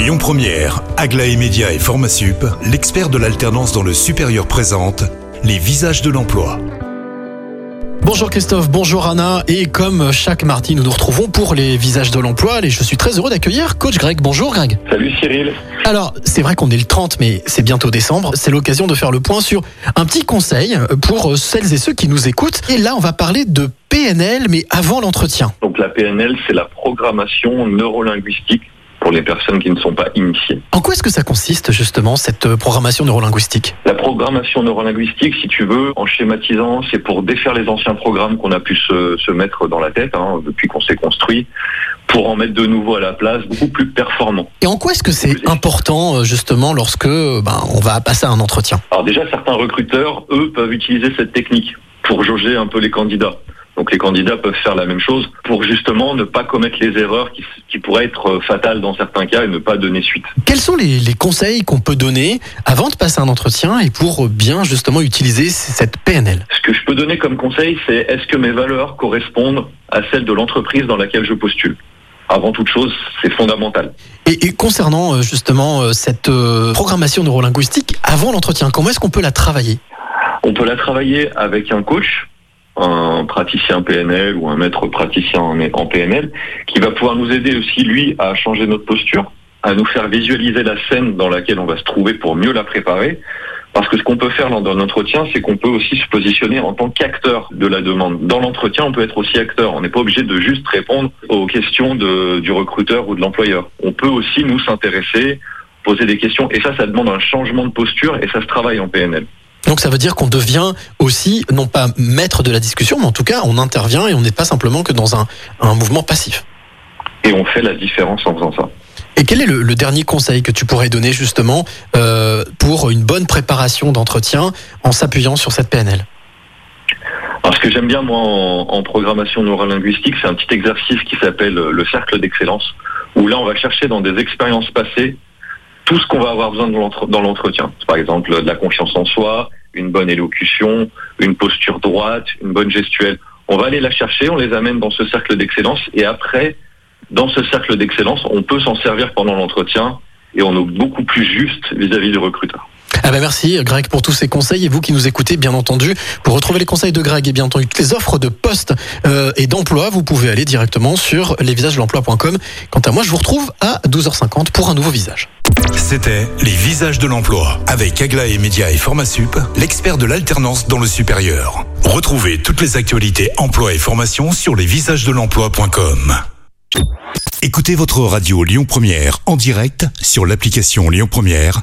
Lyon Première, Aglaé Média et Formasup, l'expert de l'alternance dans le supérieur présente les visages de l'emploi. Bonjour Christophe, bonjour Anna, et comme chaque mardi, nous nous retrouvons pour les visages de l'emploi, et je suis très heureux d'accueillir Coach Greg. Bonjour Greg. Salut Cyril. Alors, c'est vrai qu'on est le 30, mais c'est bientôt décembre, c'est l'occasion de faire le point sur un petit conseil pour celles et ceux qui nous écoutent. Et là, on va parler de PNL, mais avant l'entretien. Donc la PNL, c'est la programmation neurolinguistique pour les personnes qui ne sont pas initiées. En quoi est-ce que ça consiste justement, cette euh, programmation neurolinguistique? La programmation neurolinguistique, si tu veux, en schématisant, c'est pour défaire les anciens programmes qu'on a pu se, se mettre dans la tête hein, depuis qu'on s'est construit, pour en mettre de nouveau à la place, beaucoup plus performants. Et en quoi est-ce que c'est important euh, justement lorsque ben, on va passer à un entretien? Alors déjà, certains recruteurs, eux, peuvent utiliser cette technique pour jauger un peu les candidats. Donc les candidats peuvent faire la même chose pour justement ne pas commettre les erreurs qui, qui pourraient être euh, fatales dans certains cas et ne pas donner suite. Quels sont les, les conseils qu'on peut donner avant de passer un entretien et pour bien justement utiliser cette PNL Ce que je peux donner comme conseil, c'est est-ce que mes valeurs correspondent à celles de l'entreprise dans laquelle je postule? Avant toute chose, c'est fondamental. Et, et, concernant euh, justement euh, cette programmation neurolinguistique, avant l'entretien, comment est-ce qu'on peut la travailler? On peut la travailler avec un coach un praticien PNL ou un maître praticien en PNL qui va pouvoir nous aider aussi, lui, à changer notre posture, à nous faire visualiser la scène dans laquelle on va se trouver pour mieux la préparer. Parce que ce qu'on peut faire dans un entretien, c'est qu'on peut aussi se positionner en tant qu'acteur de la demande. Dans l'entretien, on peut être aussi acteur. On n'est pas obligé de juste répondre aux questions de, du recruteur ou de l'employeur. On peut aussi nous s'intéresser, poser des questions. Et ça, ça demande un changement de posture et ça se travaille en PNL. Donc ça veut dire qu'on devient aussi, non pas maître de la discussion, mais en tout cas on intervient et on n'est pas simplement que dans un, un, mouvement passif. Et on fait la différence en faisant ça. Et quel est le, le dernier conseil que tu pourrais donner justement euh, pour une bonne préparation d'entretien en s'appuyant sur cette PNL alors, ce que j'aime bien, moi, en, en programmation neurolinguistique, c'est un petit exercice qui s'appelle le cercle d'excellence, où là, on va chercher dans des expériences passées tout ce qu'on va avoir besoin dans l'entretien. Par exemple, de la confiance en soi, une bonne élocution, une posture droite, une bonne gestuelle. On va aller la chercher, on les amène dans ce cercle d'excellence et après, dans ce cercle d'excellence, on peut s'en servir pendant l'entretien et on est beaucoup plus juste vis-à-vis du recruteur. Ah bah merci Greg pour tous ces conseils et vous qui nous écoutez bien entendu pour retrouver les conseils de Greg et bien entendu toutes les offres de poste euh, et d'emploi vous pouvez aller directement sur lesvisagesdelemploi.com Quant à moi je vous retrouve à 12h50 pour un nouveau visage. C'était Les Visages de l'Emploi avec Aglaé Média et Formasup, l'expert de l'alternance dans le supérieur. Retrouvez toutes les actualités emploi et formation sur lesvisagesdelemploi.com. Écoutez votre radio Lyon Première en direct sur l'application Lyon Première,